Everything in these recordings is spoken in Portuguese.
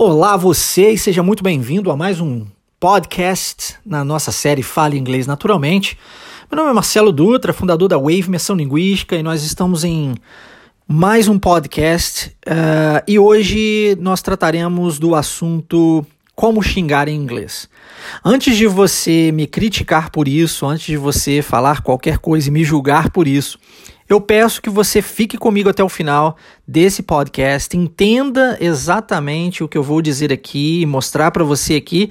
Olá, você e seja muito bem-vindo a mais um podcast na nossa série Fale Inglês Naturalmente. Meu nome é Marcelo Dutra, fundador da Wave Imersão Linguística, e nós estamos em mais um podcast. Uh, e hoje nós trataremos do assunto como xingar em inglês. Antes de você me criticar por isso, antes de você falar qualquer coisa e me julgar por isso, eu peço que você fique comigo até o final desse podcast, entenda exatamente o que eu vou dizer aqui, mostrar para você aqui,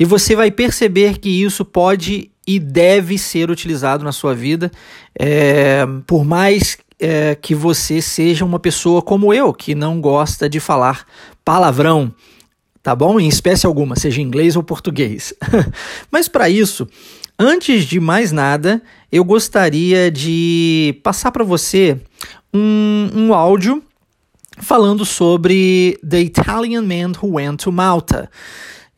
e você vai perceber que isso pode e deve ser utilizado na sua vida, é, por mais é, que você seja uma pessoa como eu, que não gosta de falar palavrão, tá bom? Em espécie alguma, seja inglês ou português. Mas para isso, Antes de mais nada, eu gostaria de passar para você um, um áudio falando sobre The Italian Man Who Went to Malta.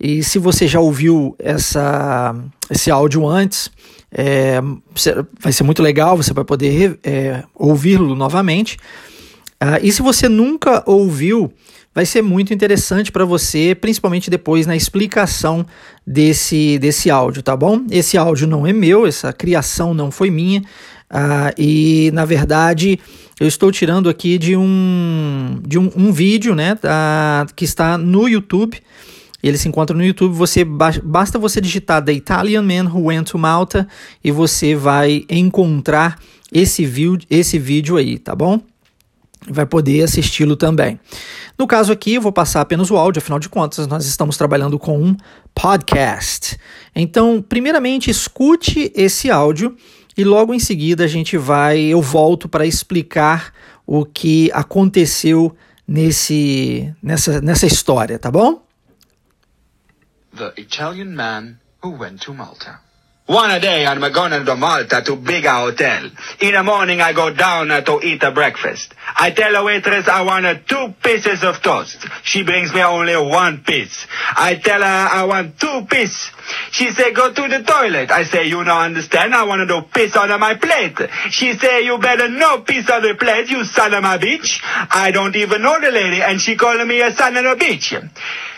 E se você já ouviu essa, esse áudio antes, é, vai ser muito legal, você vai poder é, ouvi-lo novamente. Uh, e se você nunca ouviu, vai ser muito interessante para você, principalmente depois na explicação desse, desse áudio, tá bom? Esse áudio não é meu, essa criação não foi minha, uh, e na verdade eu estou tirando aqui de um, de um, um vídeo né, da, que está no YouTube. Ele se encontra no YouTube. Você basta você digitar The Italian Man Who Went to Malta e você vai encontrar esse, esse vídeo aí, tá bom? Vai poder assisti-lo também. No caso aqui, eu vou passar apenas o áudio, afinal de contas, nós estamos trabalhando com um podcast. Então, primeiramente, escute esse áudio e logo em seguida a gente vai, eu volto para explicar o que aconteceu nesse nessa nessa história, tá bom? The Italian man who went to Malta. One day I'm going to Malta to bigger hotel. In the morning I go down to eat a breakfast. I tell the waitress I want two pieces of toast. She brings me only one piece. I tell her I want two pieces. She say go to the toilet. I say you don't understand. I want to piss on my plate. She say you better no piss on the plate, you son of a bitch. I don't even know the lady and she calling me a son of a bitch.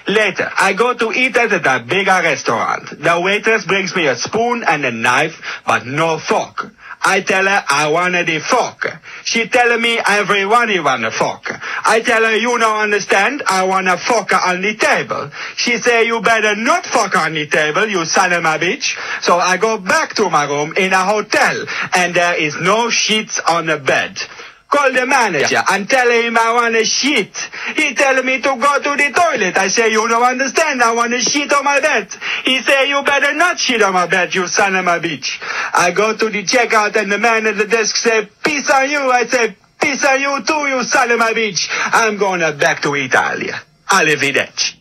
Later, I go to eat at a bigger restaurant. The waitress brings me a spoon and a knife, but no fork. I tell her I wanted a fork. She tell me everyone want a fork. I tell her you don't understand. I want a fork on the table. She say you better not fork on the table, you son of a bitch. So I go back to my room in a hotel and there is no sheets on the bed. Call the manager and tell him I want a shit. He tell me to go to the toilet. I say, you don't understand. I want a shit on my bed. He say, you better not shit on my bed, you son of a bitch. I go to the checkout and the man at the desk say, peace on you. I say, peace on you too, you son of a bitch. I'm going back to Italia. Arrivederci.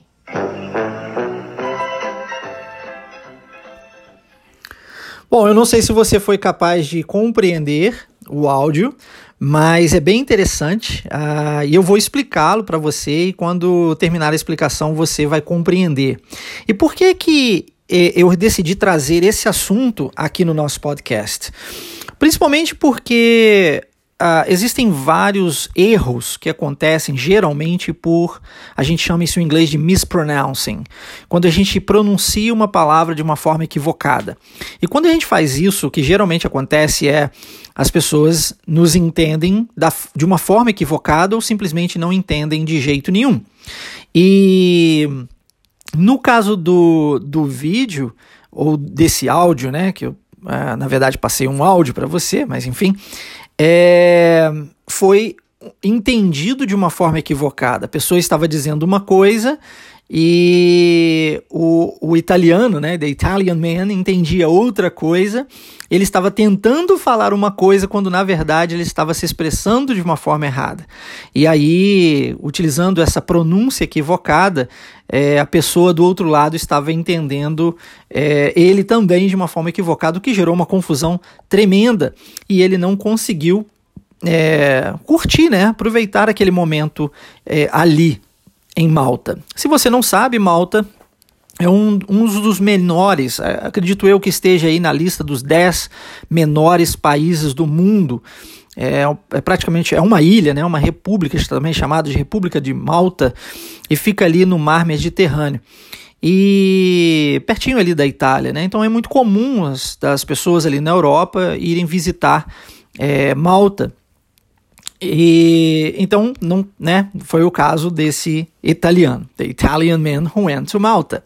Bom, eu não sei se você foi capaz de compreender o áudio, mas é bem interessante uh, e eu vou explicá-lo para você e quando terminar a explicação você vai compreender. E por que que eh, eu decidi trazer esse assunto aqui no nosso podcast? Principalmente porque Uh, existem vários erros que acontecem geralmente por a gente chama isso em inglês de mispronouncing, quando a gente pronuncia uma palavra de uma forma equivocada. E quando a gente faz isso, o que geralmente acontece é as pessoas nos entendem da, de uma forma equivocada ou simplesmente não entendem de jeito nenhum. E no caso do, do vídeo ou desse áudio, né, que eu uh, na verdade passei um áudio para você, mas enfim é, foi entendido de uma forma equivocada. A pessoa estava dizendo uma coisa e o, o italiano, né, the Italian man, entendia outra coisa. Ele estava tentando falar uma coisa quando na verdade ele estava se expressando de uma forma errada. E aí, utilizando essa pronúncia equivocada, é, a pessoa do outro lado estava entendendo é, ele também de uma forma equivocada, o que gerou uma confusão tremenda e ele não conseguiu é, curtir, né, aproveitar aquele momento é, ali em Malta. Se você não sabe, Malta é um, um dos menores, acredito eu que esteja aí na lista dos 10 menores países do mundo é, é, praticamente é uma ilha, né, uma república também chamada de República de Malta e fica ali no mar Mediterrâneo e pertinho ali da Itália, né? Então é muito comum as, das pessoas ali na Europa irem visitar é, Malta. E então não, né? Foi o caso desse italiano, the Italian man who went to Malta.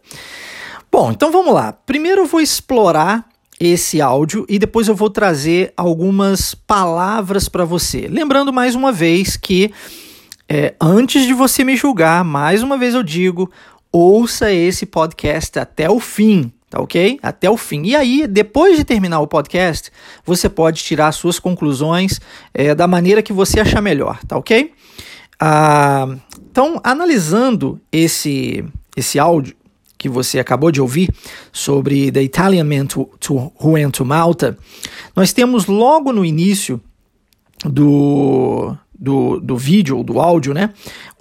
Bom, então vamos lá. Primeiro eu vou explorar esse áudio e depois eu vou trazer algumas palavras para você. Lembrando mais uma vez que é, antes de você me julgar, mais uma vez eu digo, ouça esse podcast até o fim, tá ok? Até o fim. E aí, depois de terminar o podcast, você pode tirar suas conclusões é, da maneira que você achar melhor, tá ok? Ah, então, analisando esse, esse áudio que você acabou de ouvir sobre The Italian Man to, to, Went to Malta, nós temos logo no início do, do, do vídeo, do áudio, né?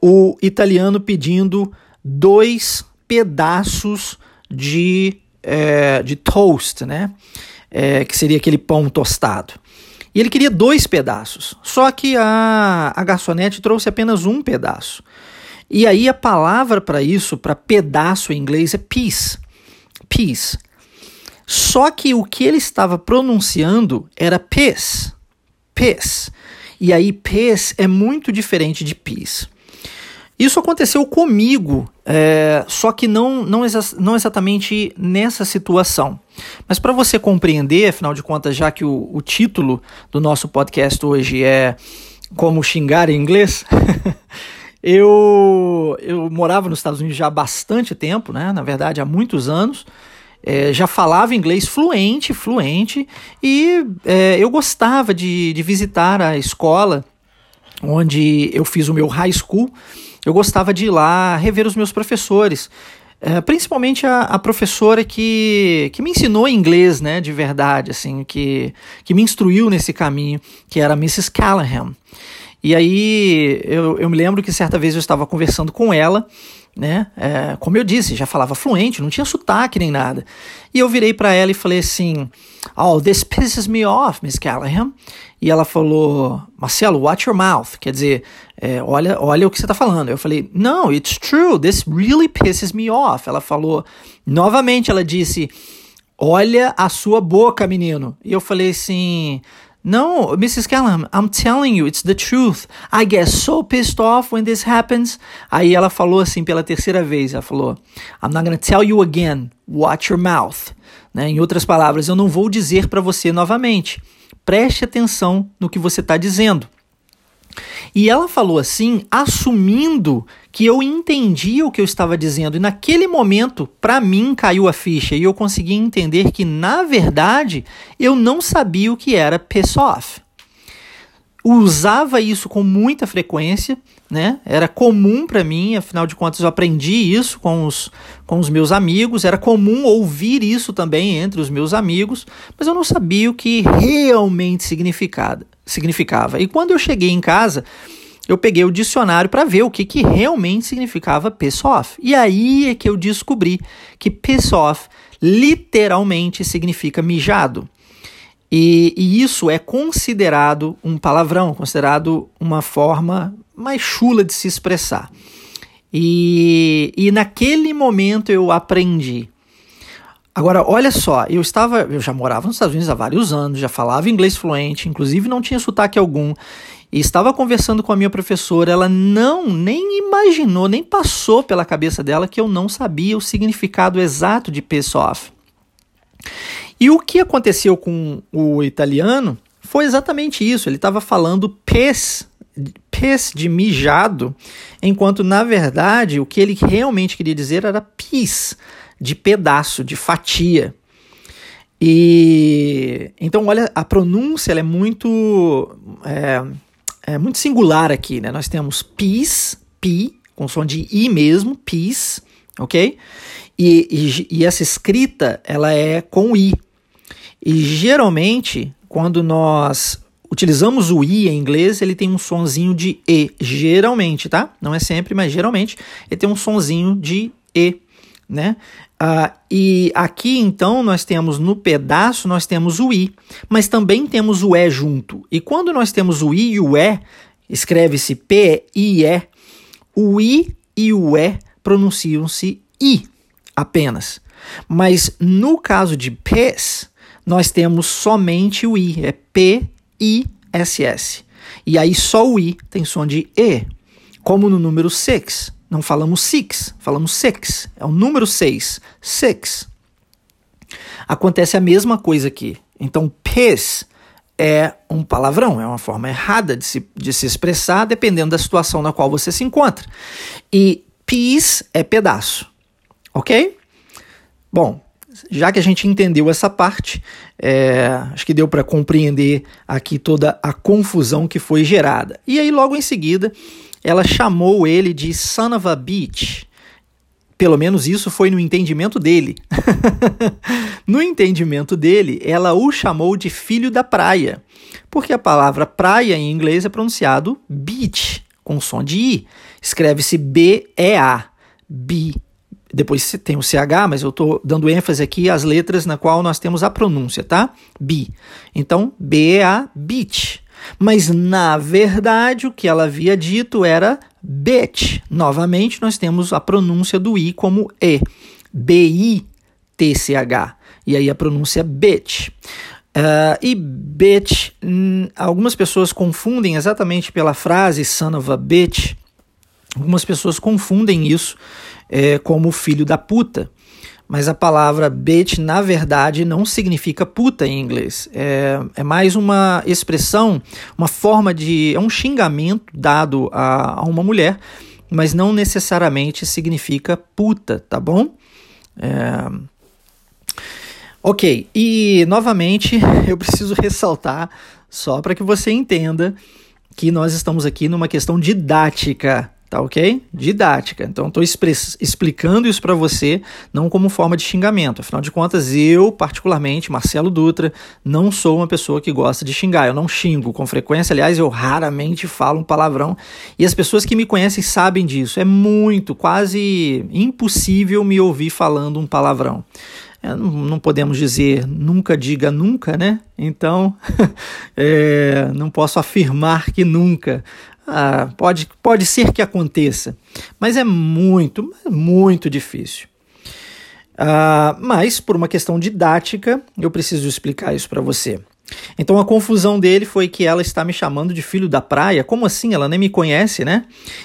O italiano pedindo dois pedaços de, é, de toast, né? É, que seria aquele pão tostado. E ele queria dois pedaços, só que a, a garçonete trouxe apenas um pedaço. E aí a palavra para isso, para pedaço em inglês, é piece. Piece. Só que o que ele estava pronunciando era piece. Piece. E aí piece é muito diferente de piece. Isso aconteceu comigo, é, só que não, não, exa não exatamente nessa situação. Mas para você compreender, afinal de contas, já que o, o título do nosso podcast hoje é Como Xingar em Inglês, eu, eu morava nos Estados Unidos já há bastante tempo, né? na verdade há muitos anos. É, já falava inglês fluente, fluente, e é, eu gostava de, de visitar a escola onde eu fiz o meu high school eu gostava de ir lá rever os meus professores. É, principalmente a, a, professora que, que me ensinou inglês, né, de verdade, assim, que, que me instruiu nesse caminho, que era a Mrs. Callahan. E aí eu, eu me lembro que certa vez eu estava conversando com ela, né, é, como eu disse, já falava fluente, não tinha sotaque nem nada. E eu virei para ela e falei assim, oh, this pisses me off, Miss Callahan. E ela falou, Marcelo, watch your mouth. Quer dizer, é, olha, olha o que você está falando. Eu falei, no, it's true, this really pisses me off. Ela falou, novamente ela disse, olha a sua boca, menino. E eu falei assim, no, Mrs. Callahan, I'm telling you, it's the truth. I get so pissed off when this happens. Aí ela falou assim pela terceira vez, ela falou, I'm not gonna tell you again, watch your mouth. Né? Em outras palavras, eu não vou dizer para você novamente preste atenção no que você está dizendo. E ela falou assim, assumindo que eu entendia o que eu estava dizendo. E naquele momento, para mim, caiu a ficha e eu consegui entender que, na verdade, eu não sabia o que era piss off usava isso com muita frequência, né? Era comum para mim, afinal de contas eu aprendi isso com os, com os meus amigos, era comum ouvir isso também entre os meus amigos, mas eu não sabia o que realmente significava. significava. E quando eu cheguei em casa, eu peguei o dicionário para ver o que, que realmente significava piss off. E aí é que eu descobri que piss off literalmente significa mijado. E, e, isso é considerado um palavrão, considerado uma forma mais chula de se expressar. E, e naquele momento eu aprendi. Agora, olha só, eu estava, eu já morava nos Estados Unidos há vários anos, já falava inglês fluente, inclusive não tinha sotaque algum. E estava conversando com a minha professora, ela não nem imaginou, nem passou pela cabeça dela que eu não sabia o significado exato de piss off. E o que aconteceu com o italiano foi exatamente isso. Ele estava falando pes, pes de mijado, enquanto na verdade o que ele realmente queria dizer era pis, de pedaço, de fatia. E então, olha, a pronúncia é muito é, é, muito singular aqui, né? Nós temos pis, pi, com som de i mesmo, pis, ok? E, e, e essa escrita ela é com i. E geralmente, quando nós utilizamos o i em inglês, ele tem um sonzinho de e. Geralmente, tá? Não é sempre, mas geralmente ele tem um sonzinho de e né? Uh, e aqui então nós temos no pedaço nós temos o i, mas também temos o e junto. E quando nós temos o i e o e, escreve-se p i e, o i e o e pronunciam-se i apenas. Mas no caso de pes, nós temos somente o i, é p i s s. E aí só o i tem som de e, como no número 6. Não falamos six, falamos six. É o número 6, six. Acontece a mesma coisa aqui. Então, pes é um palavrão, é uma forma errada de se, de se expressar, dependendo da situação na qual você se encontra. E piece é pedaço, ok? Bom, já que a gente entendeu essa parte, é, acho que deu para compreender aqui toda a confusão que foi gerada. E aí, logo em seguida, ela chamou ele de son of a bitch. Pelo menos isso foi no entendimento dele. no entendimento dele, ela o chamou de filho da praia, porque a palavra praia em inglês é pronunciado beach, com som de i. Escreve-se B-E-A, B. Depois tem o CH, mas eu estou dando ênfase aqui às letras na qual nós temos a pronúncia, tá? B. Então, B-E-A, beach. Mas na verdade o que ela havia dito era bitch. Novamente nós temos a pronúncia do i como e. B-I-T-C-H. E aí a pronúncia bitch. Uh, e bitch, hum, algumas pessoas confundem exatamente pela frase son of a bitch. Algumas pessoas confundem isso é, como filho da puta mas a palavra bitch, na verdade, não significa puta em inglês. É, é mais uma expressão, uma forma de. É um xingamento dado a, a uma mulher, mas não necessariamente significa puta, tá bom? É... Ok, e novamente eu preciso ressaltar, só para que você entenda, que nós estamos aqui numa questão didática tá ok? Didática. Então estou explicando isso para você, não como forma de xingamento. Afinal de contas, eu, particularmente, Marcelo Dutra, não sou uma pessoa que gosta de xingar. Eu não xingo com frequência, aliás, eu raramente falo um palavrão. E as pessoas que me conhecem sabem disso. É muito, quase impossível me ouvir falando um palavrão. É, não podemos dizer nunca diga nunca, né? Então, é, não posso afirmar que nunca, ah, pode, pode ser que aconteça, mas é muito, muito difícil. Ah, mas, por uma questão didática, eu preciso explicar isso para você. Então a confusão dele foi que ela está me chamando de filho da praia. Como assim? Ela nem me conhece, né?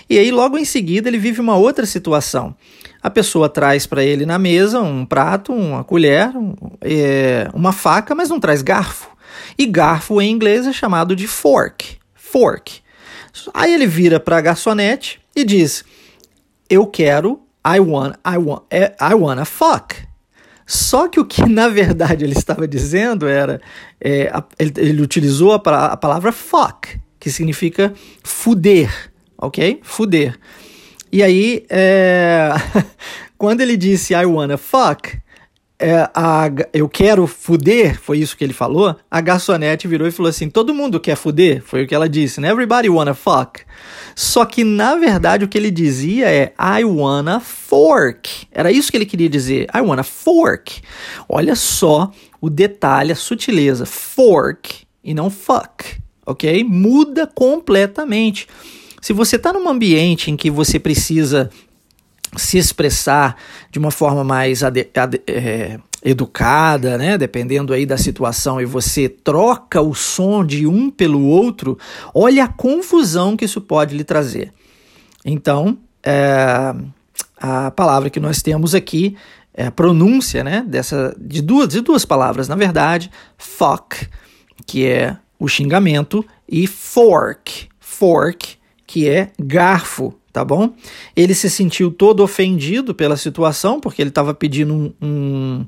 E aí, logo em seguida, ele vive uma outra situação. A pessoa traz para ele na mesa um prato, uma colher, um, é, uma faca, mas não traz garfo. E garfo em inglês é chamado de fork. Fork. Aí ele vira para a garçonete e diz: Eu quero, I want, I want, é, I wanna fuck. Só que o que na verdade ele estava dizendo era: é, ele, ele, utilizou a, a palavra fuck, que significa fuder, ok? Fuder. E aí, é, quando ele disse I wanna fuck, é, a, eu quero fuder, foi isso que ele falou, a garçonete virou e falou assim: todo mundo quer fuder, foi o que ela disse, né? Everybody wanna fuck. Só que na verdade o que ele dizia é I wanna fork. Era isso que ele queria dizer. I wanna fork. Olha só o detalhe, a sutileza. Fork e não fuck, ok? Muda completamente. Se você está num ambiente em que você precisa se expressar de uma forma mais é, educada, né? Dependendo aí da situação, e você troca o som de um pelo outro, olha a confusão que isso pode lhe trazer. Então, é, a palavra que nós temos aqui é a pronúncia, né? Dessa, de, duas, de duas palavras, na verdade, fuck, que é o xingamento, e fork, fork, que é garfo, tá bom? Ele se sentiu todo ofendido pela situação, porque ele estava pedindo um, um,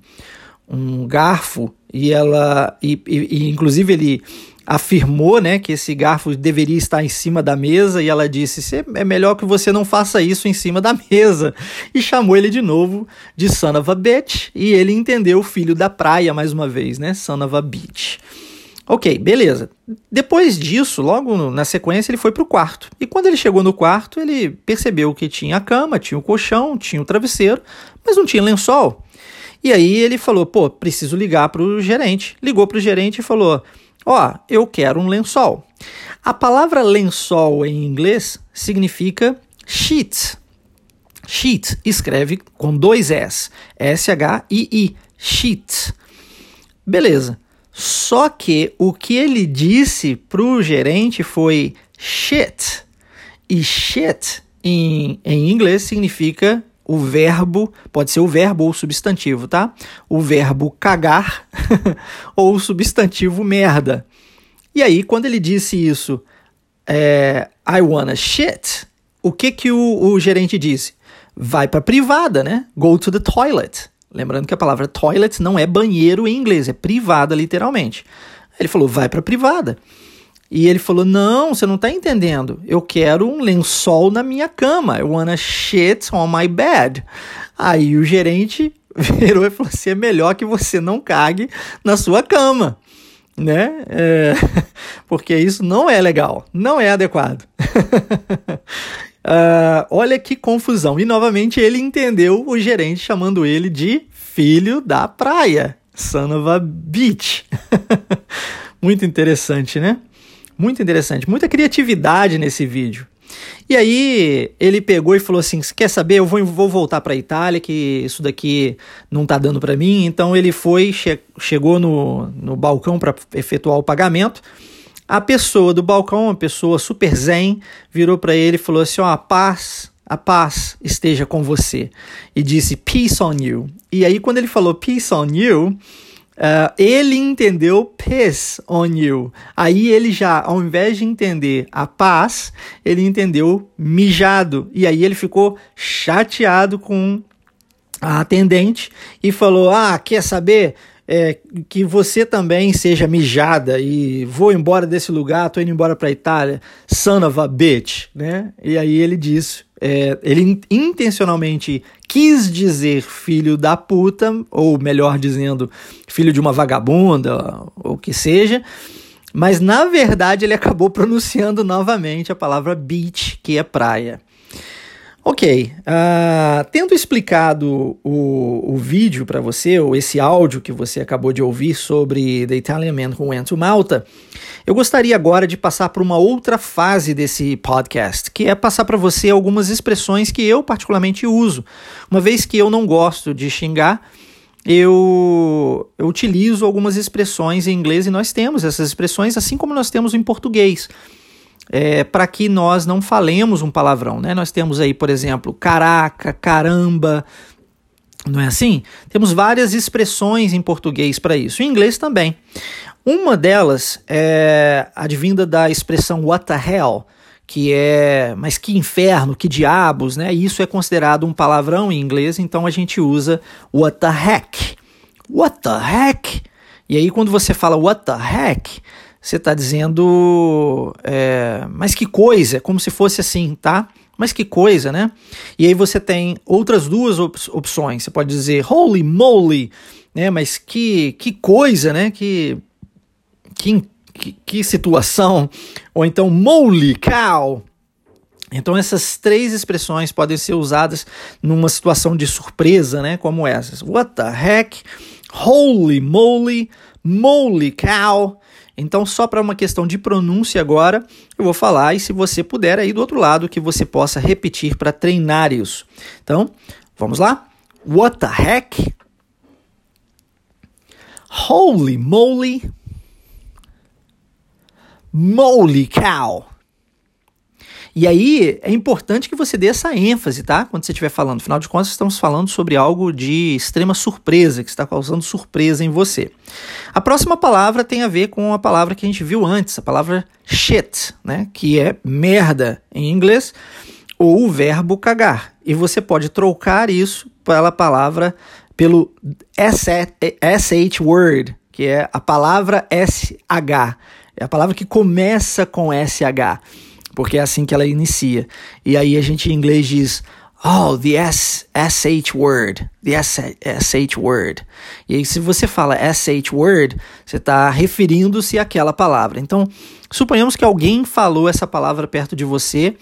um, garfo e ela, e, e, inclusive ele afirmou, né, que esse garfo deveria estar em cima da mesa e ela disse, é melhor que você não faça isso em cima da mesa e chamou ele de novo de son of a bitch e ele entendeu o filho da praia mais uma vez, né, son of a bitch. Ok, beleza. Depois disso, logo na sequência, ele foi para o quarto. E quando ele chegou no quarto, ele percebeu que tinha a cama, tinha o colchão, tinha o travesseiro, mas não tinha lençol. E aí ele falou: pô, preciso ligar para o gerente. Ligou para o gerente e falou: ó, oh, eu quero um lençol. A palavra lençol em inglês significa sheet. Sheet escreve com dois S, S-H-I-I, sheet. Beleza. Só que o que ele disse pro gerente foi shit. E shit em, em inglês significa o verbo, pode ser o verbo ou o substantivo, tá? O verbo cagar ou o substantivo merda. E aí, quando ele disse isso, é, I wanna shit, o que que o, o gerente disse? Vai para privada, né? Go to the toilet. Lembrando que a palavra toilet não é banheiro em inglês, é privada literalmente. Ele falou, vai para privada. E ele falou, não, você não está entendendo. Eu quero um lençol na minha cama. I wanna shit on my bed. Aí o gerente virou e falou assim, é melhor que você não cague na sua cama. Né? É, porque isso não é legal, não é adequado. Uh, olha que confusão. E novamente ele entendeu o gerente chamando ele de filho da praia. Son of a beach. Muito interessante, né? Muito interessante. Muita criatividade nesse vídeo. E aí ele pegou e falou assim: quer saber? Eu vou, vou voltar para a Itália, que isso daqui não tá dando para mim. Então ele foi, che chegou no, no balcão para efetuar o pagamento. A pessoa do balcão, uma pessoa super zen, virou para ele e falou assim: ó, a paz, a paz esteja com você. E disse peace on you. E aí, quando ele falou peace on you, uh, ele entendeu peace on you. Aí ele já, ao invés de entender a paz, ele entendeu mijado. E aí ele ficou chateado com a atendente e falou: Ah, quer saber? É, que você também seja mijada e vou embora desse lugar, tô indo embora para Itália, son of a bitch, né? E aí ele disse, é, ele intencionalmente quis dizer filho da puta, ou melhor dizendo, filho de uma vagabunda, ou o que seja, mas na verdade ele acabou pronunciando novamente a palavra beach, que é praia. Ok, uh, tendo explicado o, o vídeo para você, ou esse áudio que você acabou de ouvir sobre The Italian Man Who Went to Malta, eu gostaria agora de passar para uma outra fase desse podcast, que é passar para você algumas expressões que eu particularmente uso. Uma vez que eu não gosto de xingar, eu, eu utilizo algumas expressões em inglês e nós temos essas expressões, assim como nós temos em português é, para que nós não falemos um palavrão. Né? Nós temos aí, por exemplo, caraca, caramba, não é assim? Temos várias expressões em português para isso, em inglês também. Uma delas é advinda da expressão what the hell, que é, mas que inferno, que diabos, né? Isso é considerado um palavrão em inglês, então a gente usa what the heck. What the heck? E aí quando você fala what the heck, você está dizendo, é, mas que coisa, como se fosse assim, tá? Mas que coisa, né? E aí você tem outras duas op opções. Você pode dizer holy moly, né? Mas que, que coisa, né? Que, que, que, que situação. Ou então moly cow. Então essas três expressões podem ser usadas numa situação de surpresa, né? Como essas. What the heck? Holy moly, moly cow. Então, só para uma questão de pronúncia agora, eu vou falar e se você puder aí do outro lado que você possa repetir para treinar isso. Então, vamos lá? What the heck? Holy moly! Moly cow! E aí é importante que você dê essa ênfase, tá? Quando você estiver falando. Afinal de contas, estamos falando sobre algo de extrema surpresa, que está causando surpresa em você. A próxima palavra tem a ver com a palavra que a gente viu antes, a palavra shit, né? Que é merda em inglês, ou o verbo cagar. E você pode trocar isso pela palavra, pelo SH word, que é a palavra SH. É a palavra que começa com SH porque é assim que ela inicia. E aí a gente em inglês diz Oh, the S, SH word, the SH word. E aí, se você fala SH word, você está referindo-se àquela palavra. Então, suponhamos que alguém falou essa palavra perto de você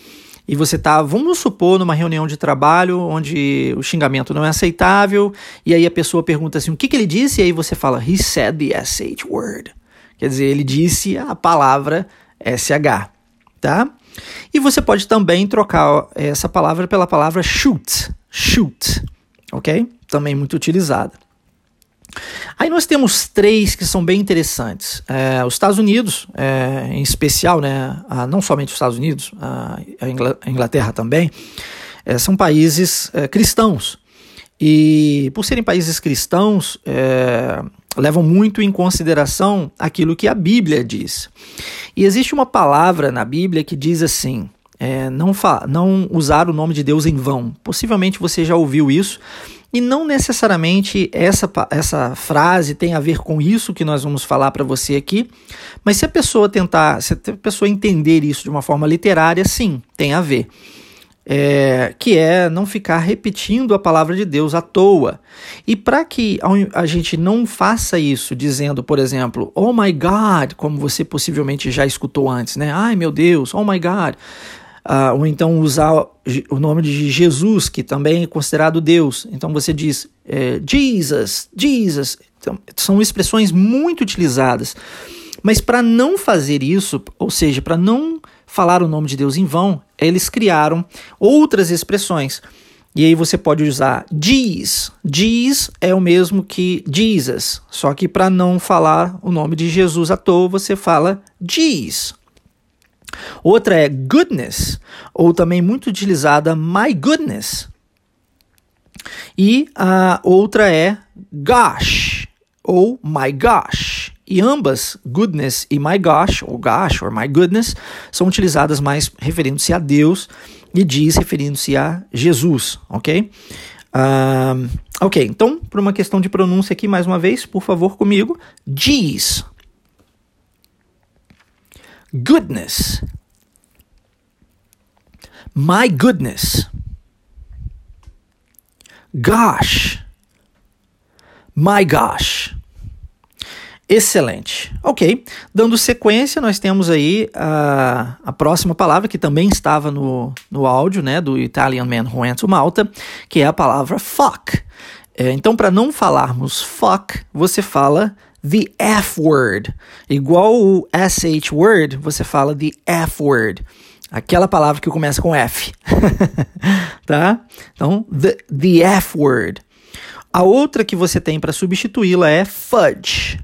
e você está, vamos supor, numa reunião de trabalho onde o xingamento não é aceitável, e aí a pessoa pergunta assim: o que, que ele disse? E aí você fala: He said the SH word. Quer dizer, ele disse a palavra SH, tá? E você pode também trocar essa palavra pela palavra shoot, shoot, ok? Também muito utilizada. Aí nós temos três que são bem interessantes. É, os Estados Unidos, é, em especial, né, não somente os Estados Unidos, a Inglaterra também, é, são países é, cristãos. E por serem países cristãos, é, levam muito em consideração aquilo que a Bíblia diz. E existe uma palavra na Bíblia que diz assim: é, não, não usar o nome de Deus em vão. Possivelmente você já ouviu isso. E não necessariamente essa, essa frase tem a ver com isso que nós vamos falar para você aqui, mas se a pessoa tentar, se a pessoa entender isso de uma forma literária, sim, tem a ver é, que é não ficar repetindo a palavra de Deus à toa. E para que a gente não faça isso dizendo, por exemplo, oh my God, como você possivelmente já escutou antes, né? Ai meu Deus, oh my God. Uh, ou então usar o nome de Jesus, que também é considerado Deus. Então você diz é, Jesus, Jesus. Então, são expressões muito utilizadas. Mas para não fazer isso, ou seja, para não falar o nome de Deus em vão, eles criaram outras expressões. E aí você pode usar diz. Diz é o mesmo que Jesus, só que para não falar o nome de Jesus à toa, você fala diz. Outra é goodness, ou também muito utilizada my goodness. E a outra é gosh, ou my gosh. E ambas, goodness e my gosh, ou gosh, or my goodness, são utilizadas mais referindo-se a Deus e diz referindo-se a Jesus, ok? Uh, ok, então, por uma questão de pronúncia aqui, mais uma vez, por favor, comigo. Diz. Goodness. My goodness. Gosh. My gosh. Excelente. Ok. Dando sequência, nós temos aí a, a próxima palavra que também estava no, no áudio né, do Italian Man Who Went to Malta, que é a palavra fuck. É, então, para não falarmos fuck, você fala the F word. Igual o SH word, você fala the F word. Aquela palavra que começa com F. tá? Então, the, the F word. A outra que você tem para substituí-la é fudge.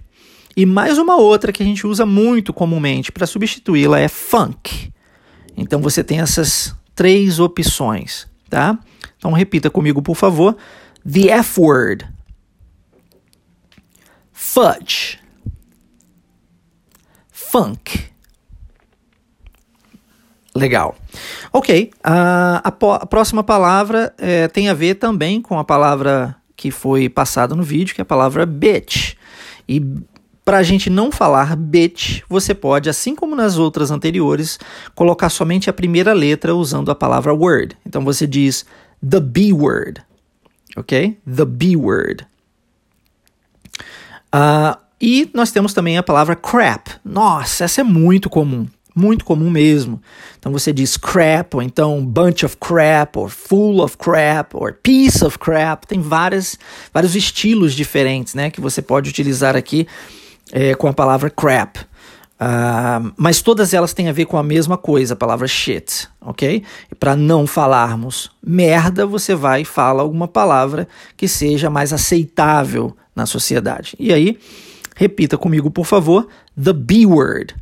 E mais uma outra que a gente usa muito comumente para substituí-la é funk. Então você tem essas três opções, tá? Então repita comigo, por favor. The F word. Fudge. Funk. Legal. Ok, a, a, a próxima palavra é, tem a ver também com a palavra que foi passada no vídeo, que é a palavra bitch. E para a gente não falar bitch, você pode, assim como nas outras anteriores, colocar somente a primeira letra usando a palavra word. Então você diz the B word, ok? The B word. Uh, e nós temos também a palavra crap. Nossa, essa é muito comum. Muito comum mesmo. Então você diz crap, ou então bunch of crap, ou full of crap, ou piece of crap. Tem várias, vários estilos diferentes né, que você pode utilizar aqui é, com a palavra crap. Uh, mas todas elas têm a ver com a mesma coisa, a palavra shit, ok? Para não falarmos merda, você vai e fala alguma palavra que seja mais aceitável na sociedade. E aí, repita comigo, por favor, the B word.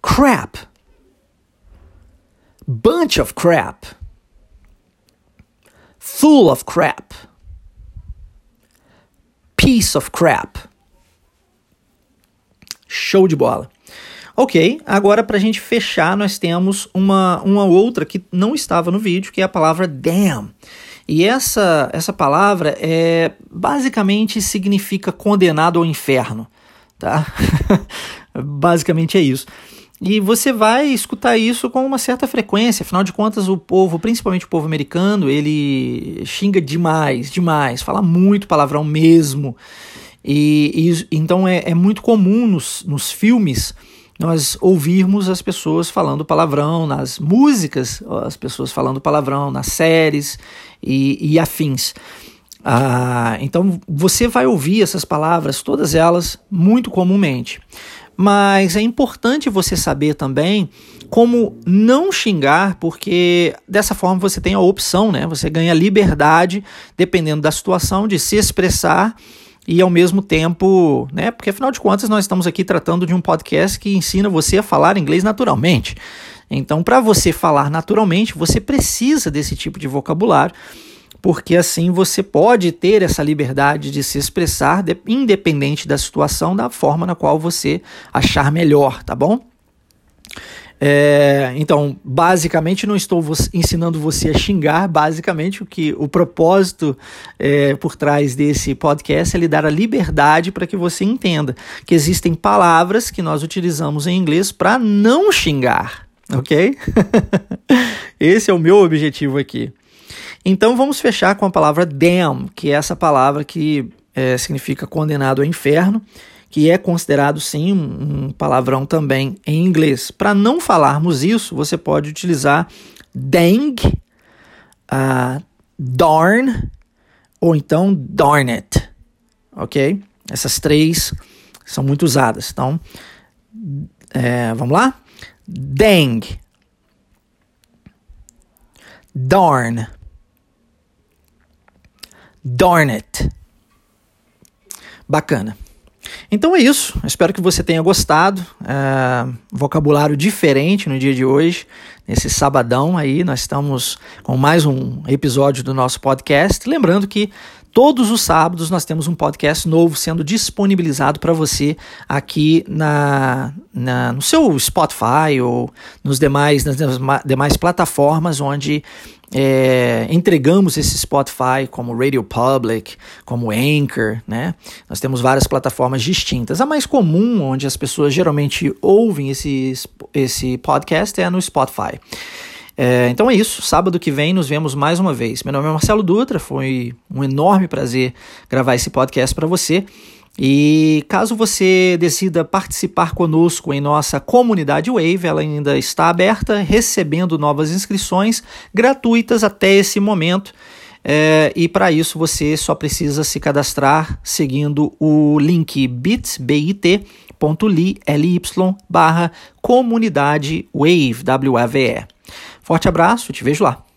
Crap. Bunch of crap. Full of crap piece of crap. Show de bola. Ok, agora para a gente fechar, nós temos uma, uma outra que não estava no vídeo, que é a palavra damn. E essa, essa palavra é basicamente significa condenado ao inferno, tá? basicamente é isso. E você vai escutar isso com uma certa frequência, afinal de contas, o povo, principalmente o povo americano, ele xinga demais, demais, fala muito palavrão mesmo. E, e então é, é, muito comum nos, nos filmes nós ouvirmos as pessoas falando palavrão, nas músicas, as pessoas falando palavrão, nas séries e, e afins. Ah, então você vai ouvir essas palavras, todas elas, muito comumente. Mas é importante você saber também como não xingar, porque dessa forma você tem a opção, né? Você ganha liberdade, dependendo da situação, de se expressar e ao mesmo tempo, né? Porque afinal de contas nós estamos aqui tratando de um podcast que ensina você a falar inglês naturalmente. Então, para você falar naturalmente, você precisa desse tipo de vocabulário porque assim você pode ter essa liberdade de se expressar, independente da situação, da forma na qual você achar melhor, tá bom? É, então, basicamente, não estou ensinando você a xingar. Basicamente, o que o propósito é, por trás desse podcast é lhe dar a liberdade para que você entenda que existem palavras que nós utilizamos em inglês para não xingar, ok? Esse é o meu objetivo aqui. Então vamos fechar com a palavra damn, que é essa palavra que é, significa condenado ao inferno, que é considerado sim um, palavrão também em inglês. Para não falarmos isso, você pode utilizar dang, uh, darn ou então darn it, ok? Essas três são muito usadas. Então, é, vamos lá? Dang, darn, Darn it! Bacana. Então é isso. Espero que você tenha gostado. É, vocabulário diferente no dia de hoje, nesse sabadão aí. Nós estamos com mais um episódio do nosso podcast. Lembrando que Todos os sábados nós temos um podcast novo sendo disponibilizado para você aqui na, na, no seu Spotify ou nos demais, nas demais plataformas onde é, entregamos esse Spotify como Radio Public, como Anchor, né? Nós temos várias plataformas distintas. A mais comum, onde as pessoas geralmente ouvem esse, esse podcast, é no Spotify. É, então é isso. Sábado que vem nos vemos mais uma vez. Meu nome é Marcelo Dutra. Foi um enorme prazer gravar esse podcast para você. E caso você decida participar conosco em nossa comunidade Wave, ela ainda está aberta, recebendo novas inscrições gratuitas até esse momento. É, e para isso você só precisa se cadastrar seguindo o link bit.ly barra comunidade Wave, W-A-V-E. Forte abraço, te vejo lá.